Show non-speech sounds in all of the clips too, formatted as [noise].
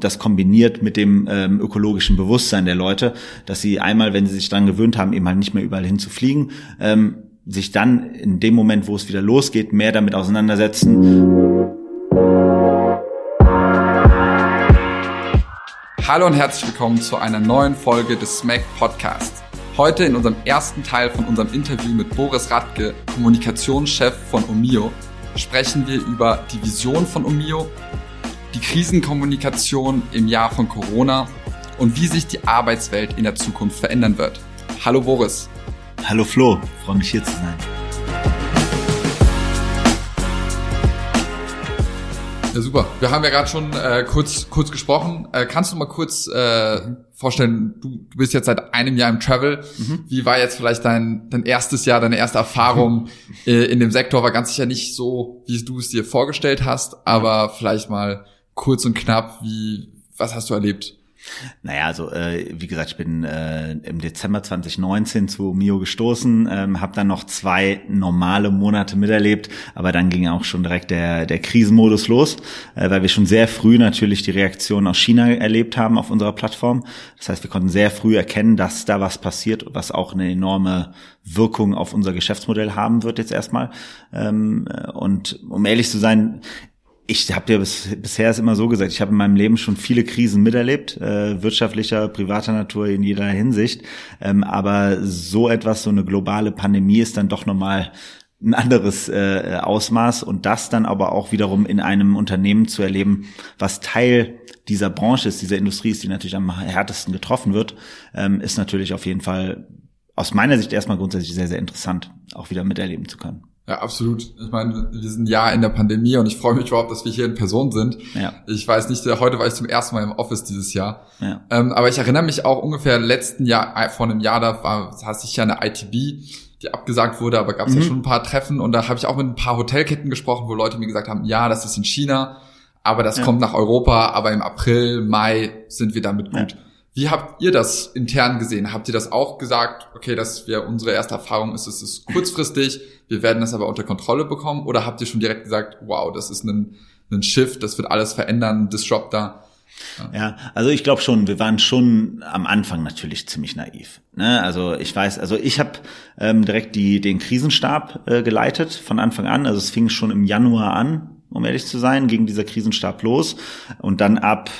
das kombiniert mit dem ähm, ökologischen Bewusstsein der Leute, dass sie einmal, wenn sie sich daran gewöhnt haben, eben halt nicht mehr überall hinzufliegen, ähm, sich dann in dem Moment, wo es wieder losgeht, mehr damit auseinandersetzen. Hallo und herzlich willkommen zu einer neuen Folge des SMAC Podcasts. Heute in unserem ersten Teil von unserem Interview mit Boris Radke, Kommunikationschef von Omio, sprechen wir über die Vision von Omio, die Krisenkommunikation im Jahr von Corona und wie sich die Arbeitswelt in der Zukunft verändern wird. Hallo Boris. Hallo Flo, freue mich hier zu sein. Ja, super. Wir haben ja gerade schon äh, kurz kurz gesprochen. Äh, kannst du mal kurz äh, vorstellen, du, du bist jetzt seit einem Jahr im Travel. Mhm. Wie war jetzt vielleicht dein, dein erstes Jahr, deine erste Erfahrung äh, in dem Sektor? War ganz sicher nicht so, wie du es dir vorgestellt hast, aber vielleicht mal kurz und knapp, wie, was hast du erlebt? Naja, also äh, wie gesagt, ich bin äh, im Dezember 2019 zu Mio gestoßen, ähm, habe dann noch zwei normale Monate miterlebt, aber dann ging auch schon direkt der, der Krisenmodus los, äh, weil wir schon sehr früh natürlich die Reaktion aus China erlebt haben auf unserer Plattform. Das heißt, wir konnten sehr früh erkennen, dass da was passiert, was auch eine enorme Wirkung auf unser Geschäftsmodell haben wird jetzt erstmal. Ähm, äh, und um ehrlich zu sein, ich habe dir bis, bisher ist immer so gesagt, ich habe in meinem Leben schon viele Krisen miterlebt, äh, wirtschaftlicher, privater Natur in jeder Hinsicht. Ähm, aber so etwas, so eine globale Pandemie ist dann doch nochmal ein anderes äh, Ausmaß und das dann aber auch wiederum in einem Unternehmen zu erleben, was Teil dieser Branche ist, dieser Industrie ist, die natürlich am härtesten getroffen wird, ähm, ist natürlich auf jeden Fall aus meiner Sicht erstmal grundsätzlich sehr, sehr interessant, auch wieder miterleben zu können. Ja, absolut. Ich meine, wir sind Jahr in der Pandemie und ich freue mich überhaupt, dass wir hier in Person sind. Ja. Ich weiß nicht, heute war ich zum ersten Mal im Office dieses Jahr. Ja. Ähm, aber ich erinnere mich auch ungefähr letzten Jahr, äh, vor einem Jahr, da war, hatte ich ja eine ITB, die abgesagt wurde, aber gab es mhm. ja schon ein paar Treffen und da habe ich auch mit ein paar Hotelketten gesprochen, wo Leute mir gesagt haben, ja, das ist in China, aber das ja. kommt nach Europa, aber im April, Mai sind wir damit gut. Ja. Wie habt ihr das intern gesehen? Habt ihr das auch gesagt, okay, dass wir unsere erste Erfahrung ist, es ist kurzfristig, wir werden das aber unter Kontrolle bekommen? Oder habt ihr schon direkt gesagt, wow, das ist ein, ein Shift, das wird alles verändern, Disruptor? Ja. ja, also ich glaube schon, wir waren schon am Anfang natürlich ziemlich naiv. Ne? Also ich weiß, also ich habe ähm, direkt die, den Krisenstab äh, geleitet von Anfang an. Also es fing schon im Januar an, um ehrlich zu sein, ging dieser Krisenstab los. Und dann ab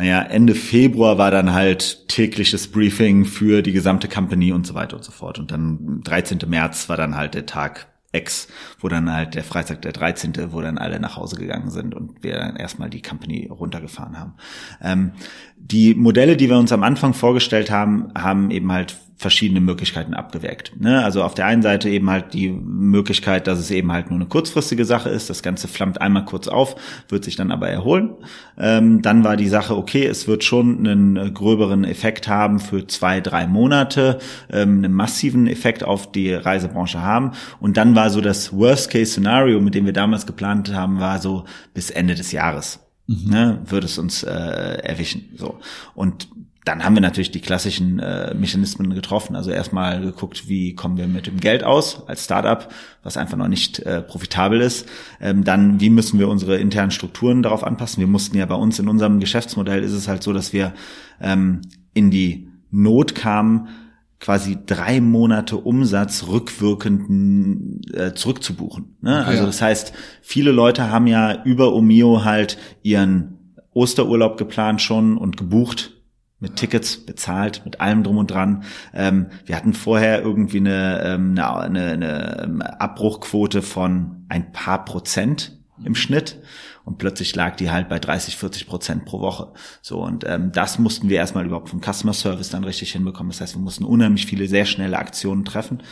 naja, Ende Februar war dann halt tägliches Briefing für die gesamte Company und so weiter und so fort. Und dann 13. März war dann halt der Tag X, wo dann halt der Freitag der 13., wo dann alle nach Hause gegangen sind und wir dann erstmal die Company runtergefahren haben. Ähm, die Modelle, die wir uns am Anfang vorgestellt haben, haben eben halt verschiedene Möglichkeiten abgewägt. Ne? Also auf der einen Seite eben halt die Möglichkeit, dass es eben halt nur eine kurzfristige Sache ist. Das Ganze flammt einmal kurz auf, wird sich dann aber erholen. Ähm, dann war die Sache, okay, es wird schon einen gröberen Effekt haben für zwei, drei Monate, ähm, einen massiven Effekt auf die Reisebranche haben. Und dann war so das Worst-Case-Szenario, mit dem wir damals geplant haben, war so bis Ende des Jahres. Mhm. Ne, würde es uns äh, erwischen. So. Und dann haben wir natürlich die klassischen äh, Mechanismen getroffen. Also erstmal geguckt, wie kommen wir mit dem Geld aus als Startup, was einfach noch nicht äh, profitabel ist. Ähm, dann, wie müssen wir unsere internen Strukturen darauf anpassen? Wir mussten ja bei uns in unserem Geschäftsmodell ist es halt so, dass wir ähm, in die Not kamen, quasi drei Monate Umsatz rückwirkend äh, zurückzubuchen. Ne? Also das heißt, viele Leute haben ja über Omio halt ihren Osterurlaub geplant schon und gebucht mit Tickets bezahlt, mit allem drum und dran. Ähm, wir hatten vorher irgendwie eine, ähm, eine, eine, ähm, Abbruchquote von ein paar Prozent im Schnitt und plötzlich lag die halt bei 30, 40 Prozent pro Woche. So und ähm, das mussten wir erstmal überhaupt vom Customer Service dann richtig hinbekommen. Das heißt, wir mussten unheimlich viele sehr schnelle Aktionen treffen.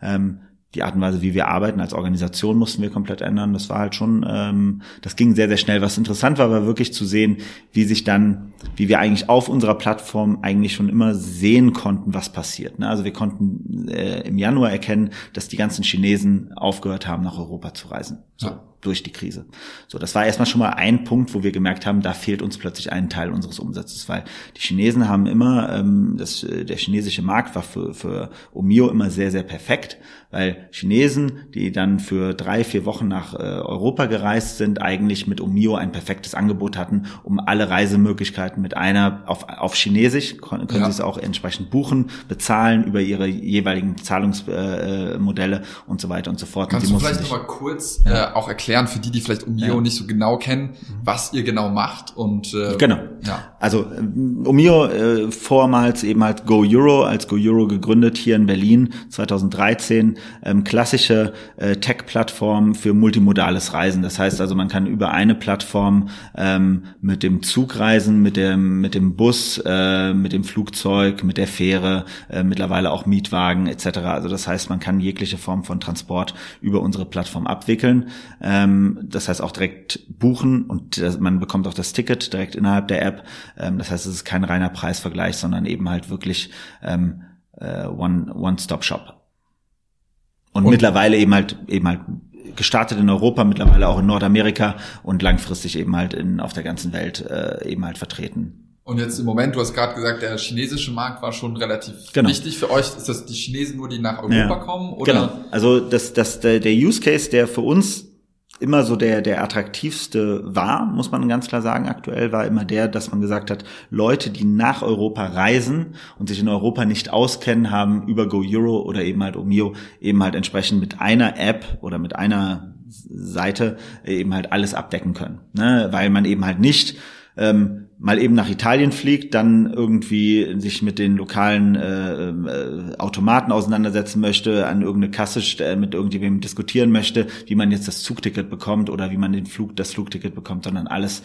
Ähm, die Art und Weise, wie wir arbeiten als Organisation, mussten wir komplett ändern. Das war halt schon, ähm, das ging sehr, sehr schnell. Was interessant war, war wirklich zu sehen, wie sich dann, wie wir eigentlich auf unserer Plattform eigentlich schon immer sehen konnten, was passiert. Ne? Also wir konnten äh, im Januar erkennen, dass die ganzen Chinesen aufgehört haben, nach Europa zu reisen. So. Durch die Krise. So, das war erstmal schon mal ein Punkt, wo wir gemerkt haben, da fehlt uns plötzlich ein Teil unseres Umsatzes, weil die Chinesen haben immer, ähm, das, äh, der chinesische Markt war für, für Omio immer sehr, sehr perfekt, weil Chinesen, die dann für drei, vier Wochen nach äh, Europa gereist sind, eigentlich mit Omio ein perfektes Angebot hatten, um alle Reisemöglichkeiten mit einer auf, auf Chinesisch, können, können ja. sie es auch entsprechend buchen, bezahlen über ihre jeweiligen Zahlungsmodelle äh, und so weiter und so fort. Kannst du vielleicht nochmal kurz ja. äh, auch erklären, für die, die vielleicht Omio ja. nicht so genau kennen, was ihr genau macht und äh, genau. Ja. Also äh, Omio äh, vormals eben halt Go Euro als Go Euro gegründet hier in Berlin 2013 ähm, klassische äh, Tech-Plattform für multimodales Reisen. Das heißt also, man kann über eine Plattform ähm, mit dem Zug reisen, mit dem mit dem Bus, äh, mit dem Flugzeug, mit der Fähre, äh, mittlerweile auch Mietwagen etc. Also das heißt, man kann jegliche Form von Transport über unsere Plattform abwickeln. Ähm, das heißt auch direkt buchen und man bekommt auch das Ticket direkt innerhalb der App. Ähm, das heißt, es ist kein reiner Preisvergleich, sondern eben halt wirklich ähm, äh, One One Stop Shop. Und, und mittlerweile eben halt eben halt gestartet in Europa, mittlerweile auch in Nordamerika und langfristig eben halt in, auf der ganzen Welt äh, eben halt vertreten. Und jetzt im Moment, du hast gerade gesagt, der chinesische Markt war schon relativ genau. wichtig für euch. Ist das die Chinesen nur, die nach Europa ja. kommen? Oder? Genau. Also das, das, der, der Use Case, der für uns immer so der, der attraktivste war, muss man ganz klar sagen, aktuell war immer der, dass man gesagt hat, Leute, die nach Europa reisen und sich in Europa nicht auskennen, haben über Go Euro oder eben halt Omio eben halt entsprechend mit einer App oder mit einer Seite eben halt alles abdecken können. Ne? Weil man eben halt nicht ähm, mal eben nach Italien fliegt, dann irgendwie sich mit den lokalen äh, äh, Automaten auseinandersetzen möchte, an irgendeine Kasse äh, mit irgendjemandem diskutieren möchte, wie man jetzt das Zugticket bekommt oder wie man den Flug, das Flugticket bekommt, sondern alles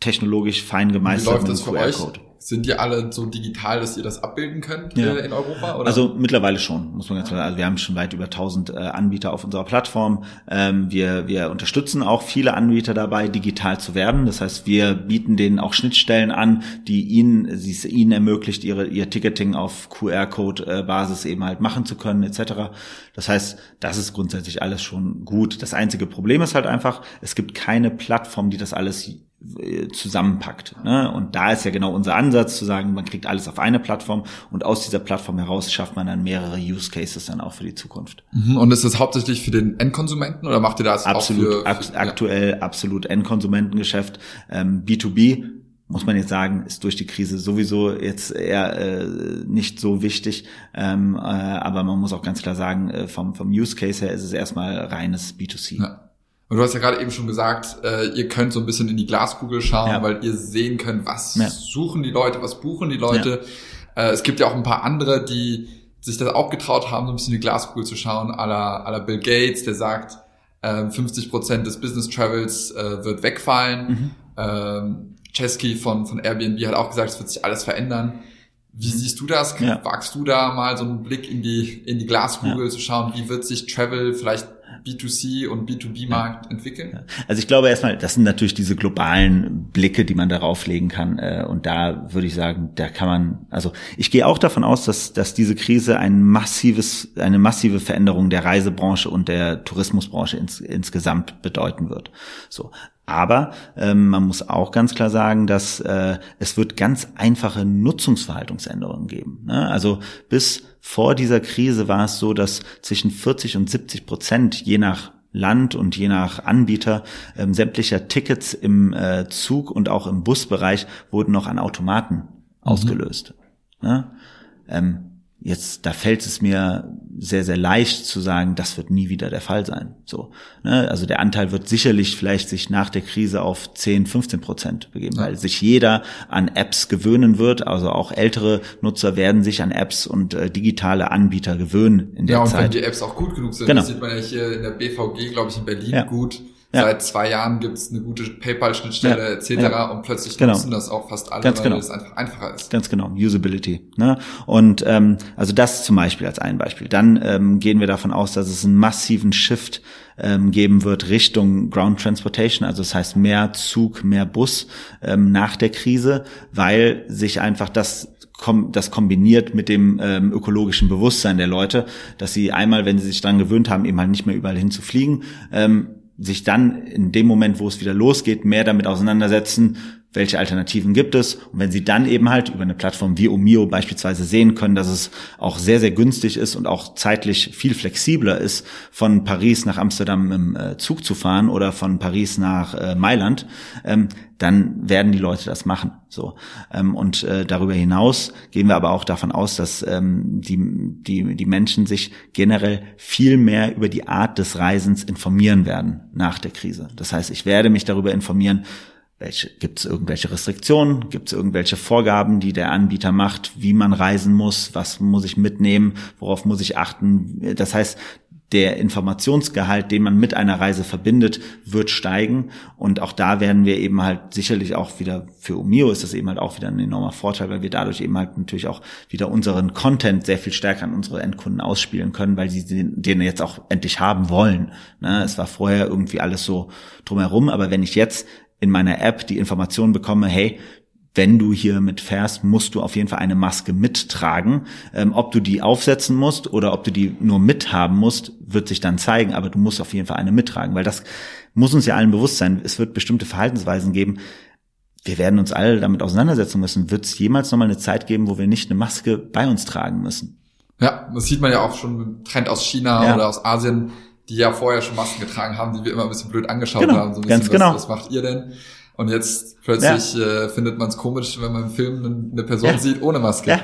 technologisch fein gemeistert. Das für euch? Sind die alle so digital, dass ihr das abbilden könnt ja. äh, in Europa? Oder? Also mittlerweile schon, muss man ganz klar sagen. Also wir haben schon weit über 1000 äh, Anbieter auf unserer Plattform. Ähm, wir, wir unterstützen auch viele Anbieter dabei, digital zu werden. Das heißt, wir bieten denen auch Schnittstellen an, die ihnen, sie es ihnen ermöglicht, ihre, ihr Ticketing auf QR-Code-Basis eben halt machen zu können, etc. Das heißt, das ist grundsätzlich alles schon gut. Das einzige Problem ist halt einfach, es gibt keine Plattform, die das alles äh, zusammenpackt. Ne? Und da ist ja genau unser Ansatz zu sagen, man kriegt alles auf eine Plattform und aus dieser Plattform heraus schafft man dann mehrere Use Cases dann auch für die Zukunft. Mhm. Und ist das hauptsächlich für den Endkonsumenten oder macht ihr das absolut, auch für, für aktuell ja. absolut Endkonsumentengeschäft ähm, B2B muss man jetzt sagen, ist durch die Krise sowieso jetzt eher äh, nicht so wichtig. Ähm, äh, aber man muss auch ganz klar sagen, äh, vom, vom Use Case her ist es erstmal reines B2C. Ja. Und du hast ja gerade eben schon gesagt, äh, ihr könnt so ein bisschen in die Glaskugel schauen, ja. weil ihr sehen könnt, was ja. suchen die Leute, was buchen die Leute. Ja. Äh, es gibt ja auch ein paar andere, die sich das auch getraut haben, so ein bisschen in die Glaskugel zu schauen, à la, à la Bill Gates, der sagt, äh, 50 Prozent des Business Travels äh, wird wegfallen. Mhm. Ähm, Chesky von, von Airbnb hat auch gesagt, es wird sich alles verändern. Wie siehst du das? Ja. Wagst du da mal so einen Blick in die, in die Glaskugel ja. zu schauen, wie wird sich Travel vielleicht B2C und B2B-Markt ja. entwickeln? Also ich glaube erstmal, das sind natürlich diese globalen Blicke, die man darauf legen kann. Äh, und da würde ich sagen, da kann man, also ich gehe auch davon aus, dass, dass diese Krise ein massives, eine massive Veränderung der Reisebranche und der Tourismusbranche ins, insgesamt bedeuten wird. So. Aber ähm, man muss auch ganz klar sagen, dass äh, es wird ganz einfache Nutzungsverhaltensänderungen geben. Ne? Also bis vor dieser Krise war es so, dass zwischen 40 und 70 Prozent je nach Land und je nach Anbieter ähm, sämtlicher Tickets im äh, Zug und auch im Busbereich wurden noch an Automaten mhm. ausgelöst. Ne? Ähm, Jetzt, da fällt es mir sehr, sehr leicht zu sagen, das wird nie wieder der Fall sein. So, ne? Also der Anteil wird sicherlich vielleicht sich nach der Krise auf 10, 15 Prozent begeben, ja. weil sich jeder an Apps gewöhnen wird. Also auch ältere Nutzer werden sich an Apps und äh, digitale Anbieter gewöhnen in der Zeit. Ja, und Zeit. wenn die Apps auch gut genug sind, genau. das sieht man ja hier in der BVG, glaube ich, in Berlin ja. gut ja. Seit zwei Jahren gibt es eine gute PayPal-Schnittstelle ja. etc. Ja. und plötzlich genau. nutzen das auch fast alle, Ganz weil genau. es einfach einfacher ist. Ganz genau, Usability. Ne? Und ähm, also das zum Beispiel als ein Beispiel. Dann ähm, gehen wir davon aus, dass es einen massiven Shift ähm, geben wird Richtung Ground Transportation, also das heißt mehr Zug, mehr Bus ähm, nach der Krise, weil sich einfach das das kombiniert mit dem ähm, ökologischen Bewusstsein der Leute, dass sie einmal, wenn sie sich daran gewöhnt haben, eben halt nicht mehr überall hinzufliegen, ähm, sich dann in dem Moment, wo es wieder losgeht, mehr damit auseinandersetzen, welche Alternativen gibt es. Und wenn Sie dann eben halt über eine Plattform wie Omio beispielsweise sehen können, dass es auch sehr, sehr günstig ist und auch zeitlich viel flexibler ist, von Paris nach Amsterdam im äh, Zug zu fahren oder von Paris nach äh, Mailand, ähm, dann werden die Leute das machen. So ähm, und äh, darüber hinaus gehen wir aber auch davon aus, dass ähm, die die die Menschen sich generell viel mehr über die Art des Reisens informieren werden nach der Krise. Das heißt, ich werde mich darüber informieren, welche, gibt es irgendwelche Restriktionen? Gibt es irgendwelche Vorgaben, die der Anbieter macht, wie man reisen muss? Was muss ich mitnehmen? Worauf muss ich achten? Das heißt, der Informationsgehalt, den man mit einer Reise verbindet, wird steigen. Und auch da werden wir eben halt sicherlich auch wieder, für Umio ist das eben halt auch wieder ein enormer Vorteil, weil wir dadurch eben halt natürlich auch wieder unseren Content sehr viel stärker an unsere Endkunden ausspielen können, weil sie den, den jetzt auch endlich haben wollen. Ne? Es war vorher irgendwie alles so drumherum, aber wenn ich jetzt in meiner App die Information bekomme, hey, wenn du hier mitfährst, musst du auf jeden Fall eine Maske mittragen. Ähm, ob du die aufsetzen musst oder ob du die nur mithaben musst, wird sich dann zeigen, aber du musst auf jeden Fall eine mittragen, weil das muss uns ja allen bewusst sein. Es wird bestimmte Verhaltensweisen geben. Wir werden uns alle damit auseinandersetzen müssen. Wird es jemals nochmal eine Zeit geben, wo wir nicht eine Maske bei uns tragen müssen? Ja, das sieht man ja auch schon im Trend aus China ja. oder aus Asien die ja vorher schon Masken getragen haben, die wir immer ein bisschen blöd angeschaut genau, haben. So ein bisschen, ganz genau. Was, was macht ihr denn? Und jetzt plötzlich ja. äh, findet man es komisch, wenn man im Film eine Person ja. sieht ohne Maske. Ja.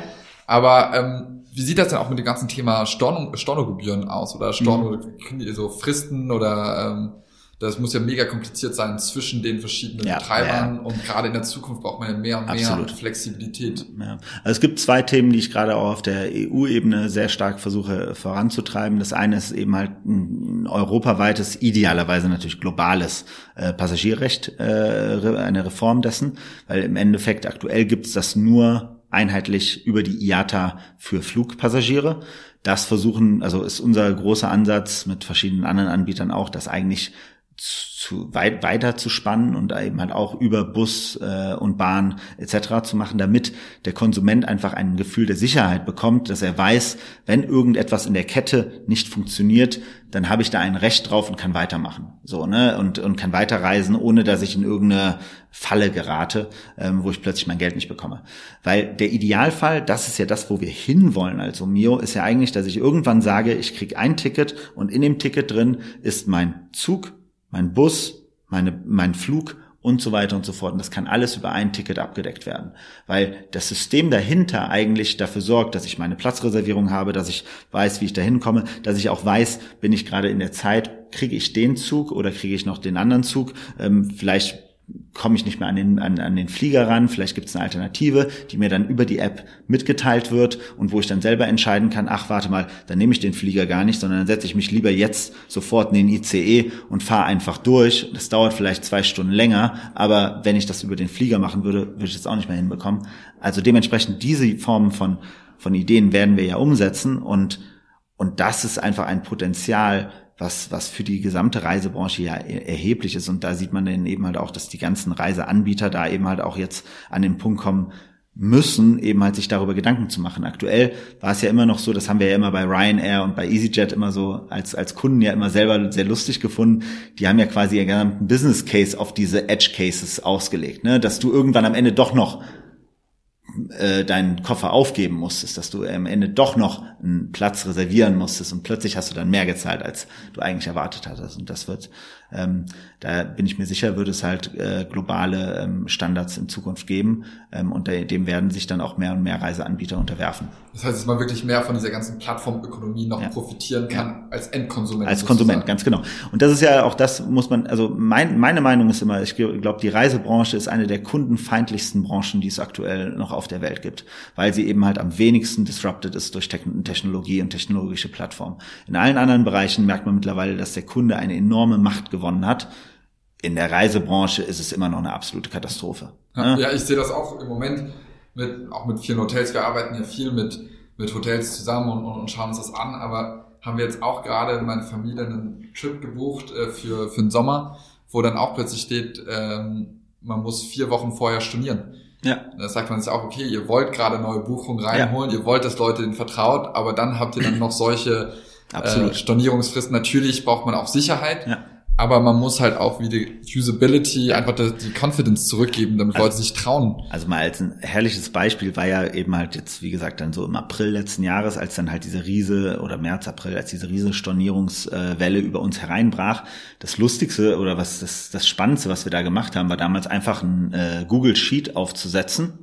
Aber ähm, wie sieht das denn auch mit dem ganzen Thema Storno, Stornogebühren aus? Oder Storno, mhm. so Fristen oder ähm, das muss ja mega kompliziert sein zwischen den verschiedenen ja, Betreibern ja. und gerade in der Zukunft braucht man ja mehr und Absolut. mehr Flexibilität. Ja. Also es gibt zwei Themen, die ich gerade auch auf der EU-Ebene sehr stark versuche voranzutreiben. Das eine ist eben halt ein europaweites, idealerweise natürlich globales äh, Passagierrecht, äh, eine Reform dessen, weil im Endeffekt aktuell gibt es das nur einheitlich über die IATA für Flugpassagiere. Das versuchen, also ist unser großer Ansatz mit verschiedenen anderen Anbietern auch, dass eigentlich zu weit weiter zu spannen und eben halt auch über Bus äh, und Bahn etc. zu machen, damit der Konsument einfach ein Gefühl der Sicherheit bekommt, dass er weiß, wenn irgendetwas in der Kette nicht funktioniert, dann habe ich da ein Recht drauf und kann weitermachen, so ne und und kann weiterreisen, ohne dass ich in irgendeine Falle gerate, ähm, wo ich plötzlich mein Geld nicht bekomme. Weil der Idealfall, das ist ja das, wo wir hinwollen als Omio, ist ja eigentlich, dass ich irgendwann sage, ich krieg ein Ticket und in dem Ticket drin ist mein Zug mein Bus, meine, mein Flug und so weiter und so fort. Und das kann alles über ein Ticket abgedeckt werden, weil das System dahinter eigentlich dafür sorgt, dass ich meine Platzreservierung habe, dass ich weiß, wie ich da hinkomme, dass ich auch weiß, bin ich gerade in der Zeit, kriege ich den Zug oder kriege ich noch den anderen Zug. Ähm, vielleicht komme ich nicht mehr an den, an, an den Flieger ran, vielleicht gibt es eine Alternative, die mir dann über die App mitgeteilt wird und wo ich dann selber entscheiden kann, ach warte mal, dann nehme ich den Flieger gar nicht, sondern dann setze ich mich lieber jetzt sofort in den ICE und fahre einfach durch. Das dauert vielleicht zwei Stunden länger, aber wenn ich das über den Flieger machen würde, würde ich das auch nicht mehr hinbekommen. Also dementsprechend diese Formen von, von Ideen werden wir ja umsetzen und, und das ist einfach ein Potenzial, was, was für die gesamte Reisebranche ja erheblich ist. Und da sieht man dann eben halt auch, dass die ganzen Reiseanbieter da eben halt auch jetzt an den Punkt kommen, müssen, eben halt sich darüber Gedanken zu machen. Aktuell war es ja immer noch so, das haben wir ja immer bei Ryanair und bei EasyJet immer so als, als Kunden ja immer selber sehr lustig gefunden. Die haben ja quasi ihren gesamten Business Case auf diese Edge Cases ausgelegt, ne? dass du irgendwann am Ende doch noch äh, deinen Koffer aufgeben musstest, dass du am Ende doch noch einen Platz reservieren musstest und plötzlich hast du dann mehr gezahlt, als du eigentlich erwartet hattest. Und das wird ähm, da bin ich mir sicher, wird es halt äh, globale ähm, Standards in Zukunft geben ähm, und dem werden sich dann auch mehr und mehr Reiseanbieter unterwerfen. Das heißt, dass man wirklich mehr von dieser ganzen Plattformökonomie noch ja. profitieren kann ja. als Endkonsument. Als sozusagen. Konsument, ganz genau. Und das ist ja auch das, muss man, also mein, meine Meinung ist immer, ich glaube, die Reisebranche ist eine der kundenfeindlichsten Branchen, die es aktuell noch auf der Welt gibt, weil sie eben halt am wenigsten disrupted ist durch Technologie und technologische Plattformen. In allen anderen Bereichen merkt man mittlerweile, dass der Kunde eine enorme Macht gewonnen hat in der Reisebranche ist es immer noch eine absolute Katastrophe. Ja, ja ich sehe das auch im Moment mit, auch mit vielen Hotels. Wir arbeiten ja viel mit, mit Hotels zusammen und, und, und schauen uns das an, aber haben wir jetzt auch gerade meine Familie einen Trip gebucht äh, für, für den Sommer, wo dann auch plötzlich steht, ähm, man muss vier Wochen vorher stornieren. Ja. Da sagt man sich auch, okay, ihr wollt gerade neue Buchungen reinholen, ja. ihr wollt, dass Leute den vertraut, aber dann habt ihr dann noch solche äh, Stornierungsfristen. Natürlich braucht man auch Sicherheit. Ja aber man muss halt auch wie die Usability einfach die Confidence zurückgeben, damit also, Leute sich trauen. Also mal als ein herrliches Beispiel war ja eben halt jetzt, wie gesagt, dann so im April letzten Jahres, als dann halt diese Riese oder März, April, als diese riese Stornierungswelle über uns hereinbrach. Das Lustigste oder was das, das Spannendste, was wir da gemacht haben, war damals einfach ein äh, Google Sheet aufzusetzen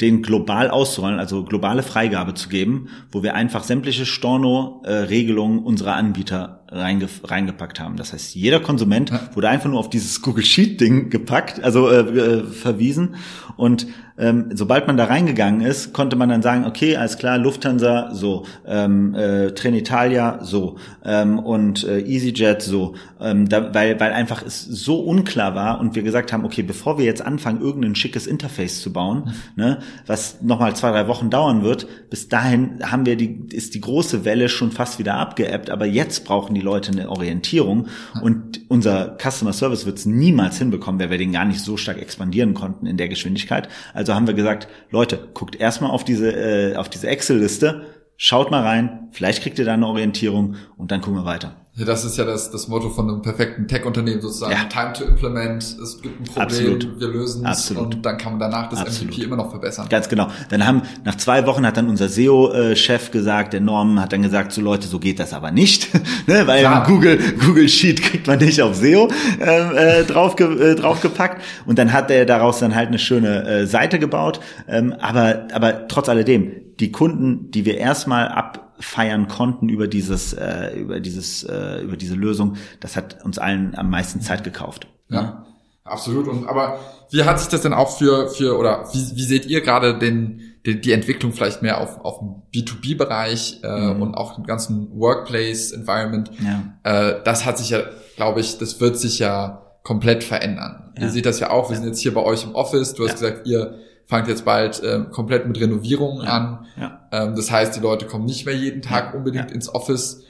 den global auszurollen, also globale Freigabe zu geben, wo wir einfach sämtliche Storno-Regelungen unserer Anbieter reinge reingepackt haben. Das heißt, jeder Konsument wurde einfach nur auf dieses Google Sheet-Ding gepackt, also äh, äh, verwiesen. Und ähm, sobald man da reingegangen ist, konnte man dann sagen, okay, alles klar, Lufthansa so, ähm, äh, Trenitalia so ähm, und äh, EasyJet so, ähm, da, weil, weil einfach es so unklar war und wir gesagt haben, okay, bevor wir jetzt anfangen, irgendein schickes Interface zu bauen, ne, was nochmal zwei, drei Wochen dauern wird, bis dahin haben wir die, ist die große Welle schon fast wieder abgeebbt, aber jetzt brauchen die Leute eine Orientierung und unser Customer Service wird es niemals hinbekommen, weil wir den gar nicht so stark expandieren konnten in der Geschwindigkeit. Also haben wir gesagt, Leute, guckt erstmal auf diese, äh, auf diese Excel-Liste, schaut mal rein, vielleicht kriegt ihr da eine Orientierung und dann gucken wir weiter. Ja, das ist ja das, das Motto von einem perfekten Tech-Unternehmen sozusagen. Ja. Time to implement, es gibt ein Problem, Absolut. wir lösen es und dann kann man danach das Absolut. MVP immer noch verbessern. Ganz genau. Dann haben, nach zwei Wochen hat dann unser SEO-Chef gesagt, der Norm hat dann gesagt, so Leute, so geht das aber nicht, [laughs] ne? weil Klar. Google, Google Sheet kriegt man nicht auf SEO ähm, äh, draufge, äh, draufgepackt und dann hat er daraus dann halt eine schöne äh, Seite gebaut, ähm, aber, aber trotz alledem, die Kunden, die wir erstmal ab feiern konnten über dieses, äh, über dieses, äh, über diese Lösung, das hat uns allen am meisten Zeit gekauft. Ja, absolut. Und aber wie hat sich das denn auch für, für oder wie, wie seht ihr gerade den, die, die Entwicklung vielleicht mehr auf, auf dem B2B-Bereich äh, mhm. und auch im ganzen Workplace-Environment? Ja. Äh, das hat sich ja, glaube ich, das wird sich ja komplett verändern. Ja. Ihr seht das ja auch, wir ja. sind jetzt hier bei euch im Office, du hast gesagt, ihr fangt jetzt bald äh, komplett mit Renovierungen ja. an. Ja. Ähm, das heißt, die Leute kommen nicht mehr jeden Tag unbedingt ins Office.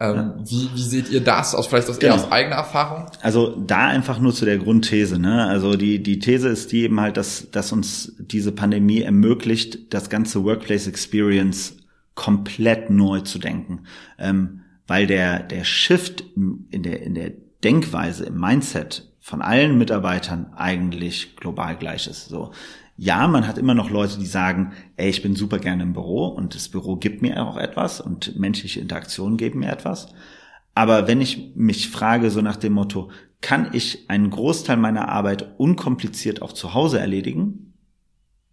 Ähm, wie, wie seht ihr das aus vielleicht aus, genau. eher aus eigener Erfahrung? Also da einfach nur zu der Grundthese. Ne? Also die die These ist die eben halt, dass dass uns diese Pandemie ermöglicht, das ganze Workplace Experience komplett neu zu denken, ähm, weil der der Shift in der in der Denkweise im Mindset von allen Mitarbeitern eigentlich global gleich ist. So ja, man hat immer noch Leute, die sagen, ey, ich bin super gerne im Büro und das Büro gibt mir auch etwas und menschliche Interaktionen geben mir etwas. Aber wenn ich mich frage, so nach dem Motto, kann ich einen Großteil meiner Arbeit unkompliziert auch zu Hause erledigen?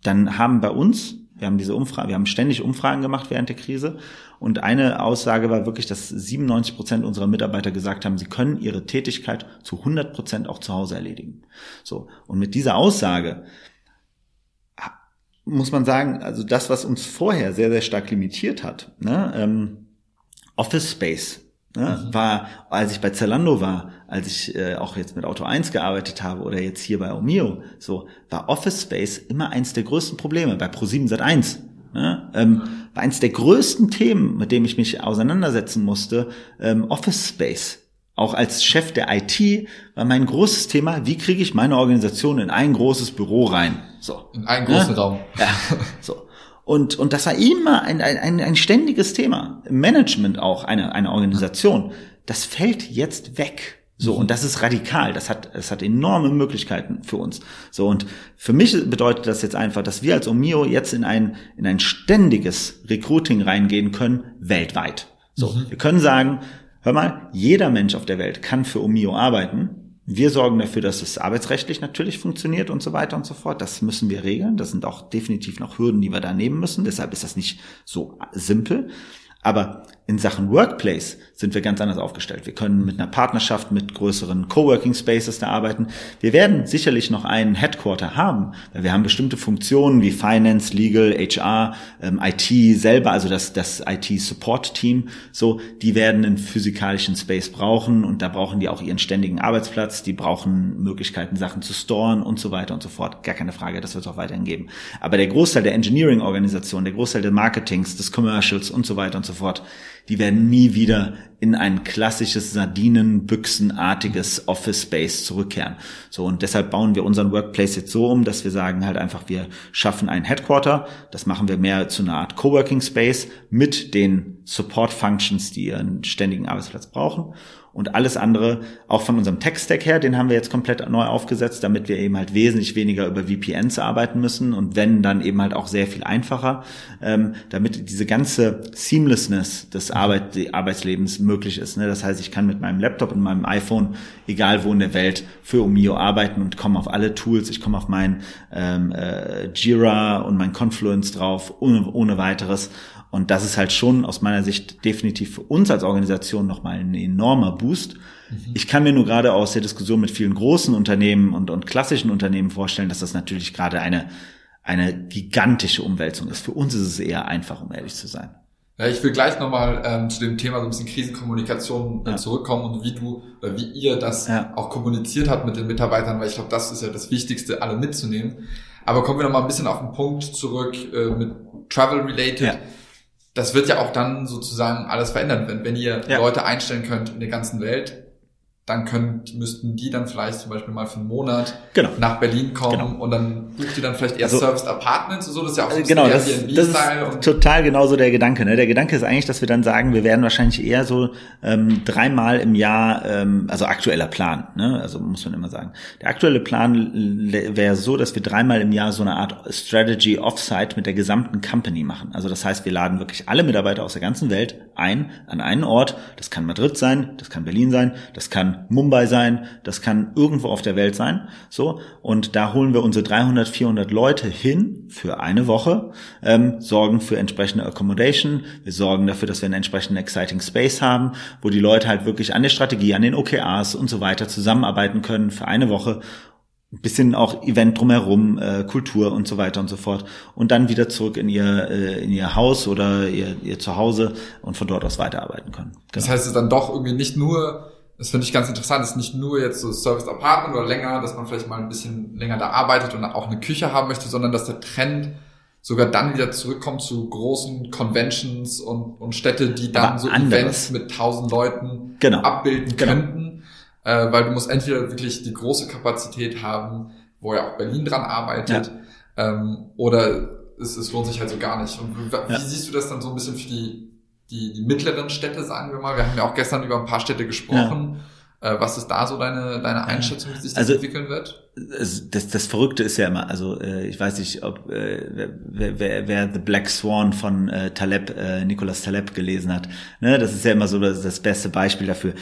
Dann haben bei uns, wir haben diese Umfrage, wir haben ständig Umfragen gemacht während der Krise und eine Aussage war wirklich, dass 97 Prozent unserer Mitarbeiter gesagt haben, sie können ihre Tätigkeit zu 100 Prozent auch zu Hause erledigen. So. Und mit dieser Aussage, muss man sagen, also das, was uns vorher sehr, sehr stark limitiert hat, ne, ähm, Office Space, ne, mhm. war, als ich bei Zalando war, als ich äh, auch jetzt mit Auto 1 gearbeitet habe oder jetzt hier bei Omio, so, war Office Space immer eins der größten Probleme bei Pro7 Sat 1. Ne, ähm, war eins der größten Themen, mit dem ich mich auseinandersetzen musste, ähm, Office Space auch als Chef der IT war mein großes Thema, wie kriege ich meine Organisation in ein großes Büro rein? So. In einen großen ja? Raum. Ja, so. Und, und das war immer ein, ein, ein ständiges Thema. Management auch, eine, eine Organisation. Das fällt jetzt weg. So, und das ist radikal. Das hat, es hat enorme Möglichkeiten für uns. So, und für mich bedeutet das jetzt einfach, dass wir als Omio jetzt in ein, in ein ständiges Recruiting reingehen können, weltweit. So, mhm. wir können sagen, Hör mal, jeder Mensch auf der Welt kann für Omio arbeiten. Wir sorgen dafür, dass es arbeitsrechtlich natürlich funktioniert und so weiter und so fort. Das müssen wir regeln. Das sind auch definitiv noch Hürden, die wir da nehmen müssen. Deshalb ist das nicht so simpel. Aber in Sachen Workplace sind wir ganz anders aufgestellt. Wir können mit einer Partnerschaft mit größeren Coworking Spaces da arbeiten. Wir werden sicherlich noch einen Headquarter haben, weil wir haben bestimmte Funktionen wie Finance, Legal, HR, ähm, IT selber, also das, das IT-Support-Team, so, die werden einen physikalischen Space brauchen und da brauchen die auch ihren ständigen Arbeitsplatz, die brauchen Möglichkeiten, Sachen zu storen und so weiter und so fort. Gar keine Frage, das wird es auch weiterhin geben. Aber der Großteil der Engineering-Organisation, der Großteil des Marketings, des Commercials und so weiter und so fort, die werden nie wieder in ein klassisches Sardinenbüchsenartiges Office Space zurückkehren. So und deshalb bauen wir unseren Workplace jetzt so um, dass wir sagen halt einfach, wir schaffen ein Headquarter. Das machen wir mehr zu einer Art Coworking Space mit den Support Functions, die ihren ständigen Arbeitsplatz brauchen und alles andere, auch von unserem Tech-Stack her, den haben wir jetzt komplett neu aufgesetzt, damit wir eben halt wesentlich weniger über VPNs arbeiten müssen und wenn, dann eben halt auch sehr viel einfacher, ähm, damit diese ganze Seamlessness des Arbeit, Arbeitslebens möglich ist. Ne? Das heißt, ich kann mit meinem Laptop und meinem iPhone, egal wo in der Welt, für Omio arbeiten und komme auf alle Tools, ich komme auf mein ähm, äh, Jira und mein Confluence drauf, ohne, ohne weiteres und das ist halt schon aus meiner Sicht definitiv für uns als Organisation nochmal ein enormer Boost. Mhm. Ich kann mir nur gerade aus der Diskussion mit vielen großen Unternehmen und, und klassischen Unternehmen vorstellen, dass das natürlich gerade eine, eine gigantische Umwälzung ist. Für uns ist es eher einfach, um ehrlich zu sein. Ja, ich will gleich nochmal ähm, zu dem Thema so ein bisschen Krisenkommunikation äh, ja. zurückkommen und wie du oder wie ihr das ja. auch kommuniziert habt mit den Mitarbeitern, weil ich glaube, das ist ja das Wichtigste, alle mitzunehmen. Aber kommen wir nochmal ein bisschen auf den Punkt zurück äh, mit Travel Related. Ja das wird ja auch dann sozusagen alles verändern, wenn, wenn ihr ja. Leute einstellen könnt in der ganzen Welt, dann könnt, müssten die dann vielleicht zum Beispiel mal für einen Monat genau. nach Berlin kommen genau. und dann bucht ihr dann vielleicht eher also, Serviced Apartments und so, das ist ja auch so genau, das, das ist total genauso der Gedanke. Ne? Der Gedanke ist eigentlich, dass wir dann sagen, wir werden wahrscheinlich eher so ähm, dreimal im Jahr, ähm, also aktueller Plan, ne? also muss man immer sagen. Der aktuelle Plan wäre so, dass wir dreimal im Jahr so eine Art Strategy Offsite mit der gesamten Company machen. Also das heißt, wir laden wirklich alle Mitarbeiter aus der ganzen Welt ein an einen Ort. Das kann Madrid sein, das kann Berlin sein, das kann Mumbai sein, das kann irgendwo auf der Welt sein. So und da holen wir unsere 300, 400 Leute hin für eine Woche, ähm, sorgen für entsprechende Accommodation, wir sorgen dafür, dass wir einen entsprechenden exciting Space haben, wo die Leute halt wirklich an der Strategie, an den OKRs und so weiter zusammenarbeiten können für eine Woche ein bisschen auch Event drumherum, äh, Kultur und so weiter und so fort und dann wieder zurück in ihr äh, in ihr Haus oder ihr, ihr Zuhause und von dort aus weiterarbeiten können. Genau. Das heißt, es dann doch irgendwie nicht nur das finde ich ganz interessant, es ist nicht nur jetzt so Service Apartment oder länger, dass man vielleicht mal ein bisschen länger da arbeitet und auch eine Küche haben möchte, sondern dass der Trend sogar dann wieder zurückkommt zu großen Conventions und, und Städte, die dann Aber so anderes. Events mit tausend Leuten genau. abbilden genau. könnten, äh, weil du musst entweder wirklich die große Kapazität haben, wo ja auch Berlin dran arbeitet, ja. ähm, oder es, es lohnt sich halt so gar nicht. Und wie, ja. siehst du das dann so ein bisschen für die die, die mittleren Städte, sagen wir mal. Wir haben ja auch gestern über ein paar Städte gesprochen. Ja. Äh, was ist da so deine, deine Einschätzung, wie sich das also, entwickeln wird? Das, das Verrückte ist ja immer, also äh, ich weiß nicht, ob äh, wer, wer, wer The Black Swan von äh, Taleb, äh, Nicolas Taleb gelesen hat. Ne? Das ist ja immer so das, das beste Beispiel dafür.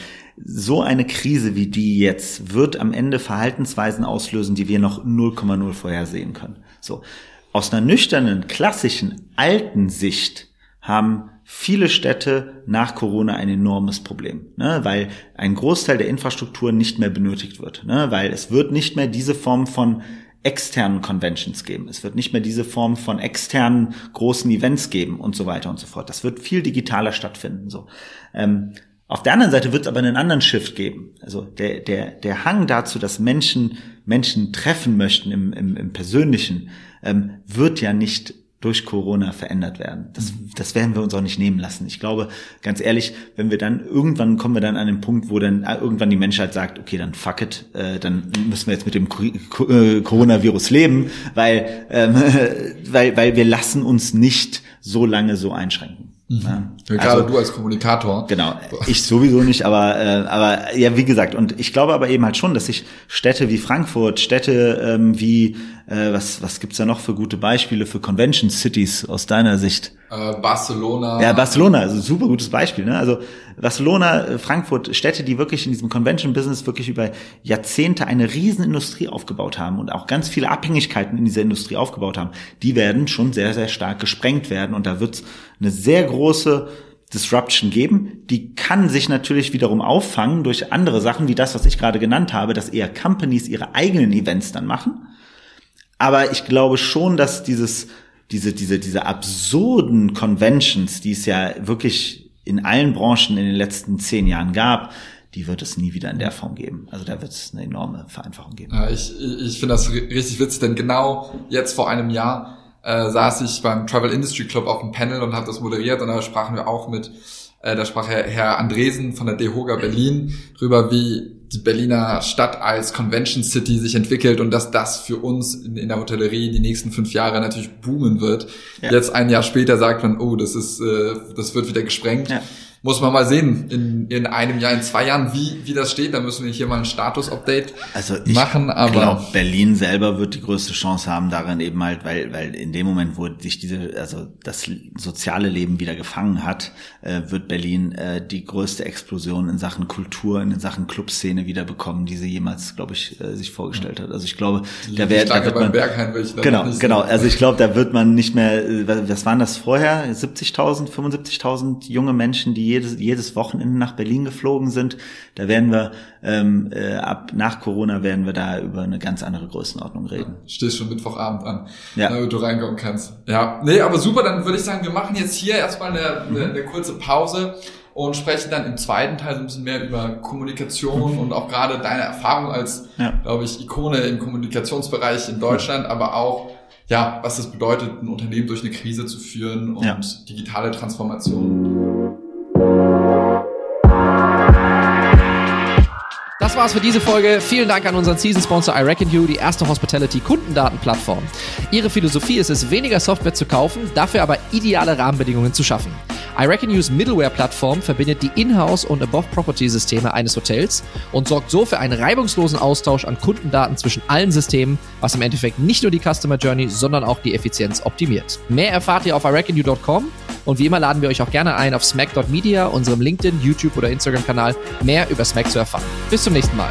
So eine Krise wie die jetzt wird am Ende Verhaltensweisen auslösen, die wir noch 0,0 vorhersehen können. So. Aus einer nüchternen, klassischen, alten Sicht haben viele Städte nach Corona ein enormes Problem, ne? weil ein Großteil der Infrastruktur nicht mehr benötigt wird, ne? weil es wird nicht mehr diese Form von externen Conventions geben. Es wird nicht mehr diese Form von externen großen Events geben und so weiter und so fort. Das wird viel digitaler stattfinden. So. Ähm, auf der anderen Seite wird es aber einen anderen Shift geben. Also der, der, der Hang dazu, dass Menschen Menschen treffen möchten im, im, im Persönlichen, ähm, wird ja nicht durch Corona verändert werden. Das, das werden wir uns auch nicht nehmen lassen. Ich glaube, ganz ehrlich, wenn wir dann irgendwann kommen wir dann an den Punkt, wo dann irgendwann die Menschheit sagt, okay, dann fuck it, äh, dann müssen wir jetzt mit dem äh, Coronavirus leben, weil, ähm, [laughs] weil, weil wir lassen uns nicht so lange so einschränken. Mhm. Ja. Gerade also, du als Kommunikator. Genau, ich sowieso nicht, aber äh, aber ja, wie gesagt, und ich glaube aber eben halt schon, dass sich Städte wie Frankfurt, Städte ähm, wie äh, was was gibt's da noch für gute Beispiele für Convention Cities aus deiner Sicht? Äh, Barcelona. Ja, Barcelona, also super gutes Beispiel. Ne? Also Barcelona, äh, Frankfurt, Städte, die wirklich in diesem Convention-Business wirklich über Jahrzehnte eine Riesenindustrie aufgebaut haben und auch ganz viele Abhängigkeiten in dieser Industrie aufgebaut haben, die werden schon sehr, sehr stark gesprengt werden. Und da wird es eine sehr große Disruption geben. Die kann sich natürlich wiederum auffangen durch andere Sachen, wie das, was ich gerade genannt habe, dass eher Companies ihre eigenen Events dann machen. Aber ich glaube schon, dass dieses diese, diese, diese absurden Conventions, die es ja wirklich in allen Branchen in den letzten zehn Jahren gab, die wird es nie wieder in der Form geben. Also da wird es eine enorme Vereinfachung geben. Ja, ich ich finde das richtig witzig, denn genau jetzt vor einem Jahr äh, saß ich beim Travel Industry Club auf dem Panel und habe das moderiert und da sprachen wir auch mit äh, da sprach Herr, Herr Andresen von der DEHOGA Berlin drüber, wie die Berliner Stadt als Convention City sich entwickelt und dass das für uns in, in der Hotellerie die nächsten fünf Jahre natürlich boomen wird. Ja. Jetzt ein Jahr später sagt man, oh, das ist, äh, das wird wieder gesprengt. Ja muss man mal sehen in, in einem Jahr, in zwei Jahren, wie, wie das steht. Da müssen wir hier mal ein Status-Update also ich machen. Aber glaub, Berlin selber wird die größte Chance haben daran eben halt, weil, weil in dem Moment, wo sich diese, also das soziale Leben wieder gefangen hat, äh, wird Berlin äh, die größte Explosion in Sachen Kultur, in Sachen Clubszene wieder bekommen, die sie jemals, glaube ich, äh, sich vorgestellt hat. Also ich glaube, da, wär, da wird man, genau, genau. Also ich glaube, da wird man nicht mehr, äh, was waren das vorher? 70.000, 75.000 junge Menschen, die jedes, jedes Wochenende nach Berlin geflogen sind. Da werden wir ähm, äh, ab nach Corona werden wir da über eine ganz andere Größenordnung reden. Ja, stehst schon Mittwochabend an, ja. damit du reinkommen kannst. Ja, nee, aber super, dann würde ich sagen, wir machen jetzt hier erstmal eine, eine, eine kurze Pause und sprechen dann im zweiten Teil so ein bisschen mehr über Kommunikation mhm. und auch gerade deine Erfahrung als, ja. glaube ich, Ikone im Kommunikationsbereich in Deutschland, aber auch ja, was es bedeutet, ein Unternehmen durch eine Krise zu führen und ja. digitale Transformation. War's für diese Folge. Vielen Dank an unseren Season-Sponsor iReckon die erste Hospitality-Kundendatenplattform. Ihre Philosophie ist es, weniger Software zu kaufen, dafür aber ideale Rahmenbedingungen zu schaffen. iReckonU's Middleware-Plattform verbindet die Inhouse- und Above-Property-Systeme eines Hotels und sorgt so für einen reibungslosen Austausch an Kundendaten zwischen allen Systemen, was im Endeffekt nicht nur die Customer Journey, sondern auch die Effizienz optimiert. Mehr erfahrt ihr auf iReckonu.com und wie immer laden wir euch auch gerne ein, auf smack.media, unserem LinkedIn, YouTube oder Instagram-Kanal, mehr über Smack zu erfahren. Bis zum nächsten Mal.